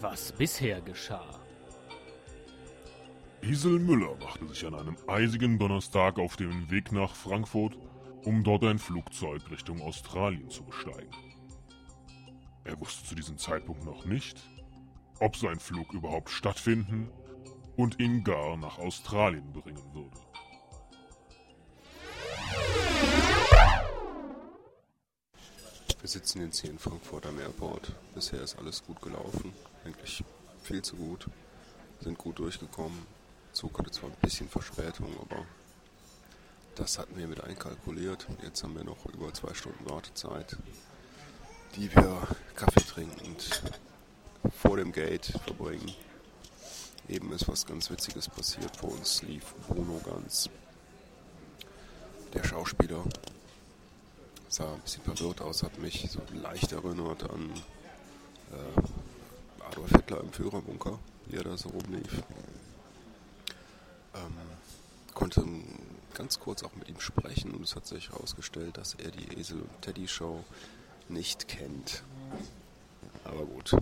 was bisher geschah. Isel Müller machte sich an einem eisigen Donnerstag auf den Weg nach Frankfurt, um dort ein Flugzeug Richtung Australien zu besteigen. Er wusste zu diesem Zeitpunkt noch nicht, ob sein Flug überhaupt stattfinden und ihn gar nach Australien bringen würde. Wir sitzen jetzt hier in Frankfurt am Airport. Bisher ist alles gut gelaufen. Eigentlich viel zu gut. Sind gut durchgekommen. Zug hatte zwar ein bisschen Verspätung, aber das hatten wir mit einkalkuliert. Jetzt haben wir noch über zwei Stunden Wartezeit, die wir Kaffee trinkend vor dem Gate verbringen. Eben ist was ganz Witziges passiert. Vor uns lief Bruno Ganz, der Schauspieler. Sah ein bisschen verwirrt aus, hat mich so leicht erinnert an äh, Adolf Hitler im Führerbunker, wie er da so rumlief. Ähm, konnte ganz kurz auch mit ihm sprechen und es hat sich herausgestellt, dass er die Esel und Teddy Show nicht kennt. Aber gut.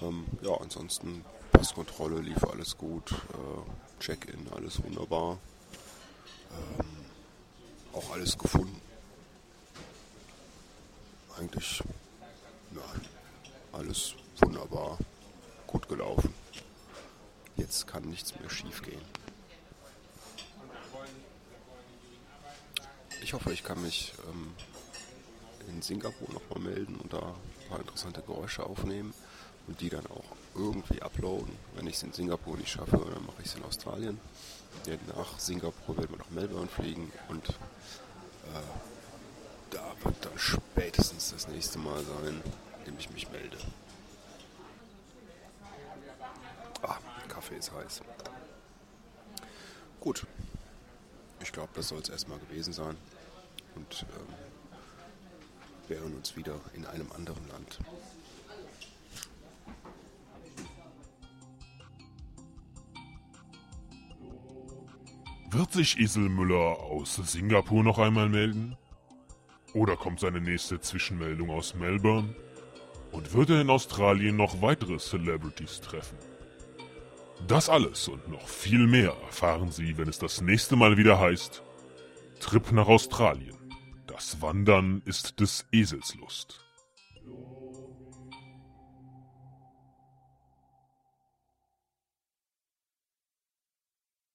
Ähm, ja, ansonsten Passkontrolle lief alles gut, äh, Check-in alles wunderbar. Ähm, auch alles gefunden. Eigentlich, alles wunderbar, gut gelaufen. Jetzt kann nichts mehr schief gehen. Ich hoffe, ich kann mich ähm, in Singapur nochmal melden und da ein paar interessante Geräusche aufnehmen und die dann auch irgendwie uploaden. Wenn ich es in Singapur nicht schaffe, dann mache ich es in Australien. Denn nach Singapur werden wir nach Melbourne fliegen und äh, da wird dann spätestens das nächste Mal sein, in dem ich mich melde. Ah, Kaffee ist heiß. Gut. Ich glaube, das soll es erstmal gewesen sein. Und ähm, wir hören uns wieder in einem anderen Land. Wird sich Isel Müller aus Singapur noch einmal melden? Oder kommt seine nächste Zwischenmeldung aus Melbourne? Und wird er in Australien noch weitere Celebrities treffen? Das alles und noch viel mehr erfahren Sie, wenn es das nächste Mal wieder heißt Trip nach Australien. Das Wandern ist des Esels Lust.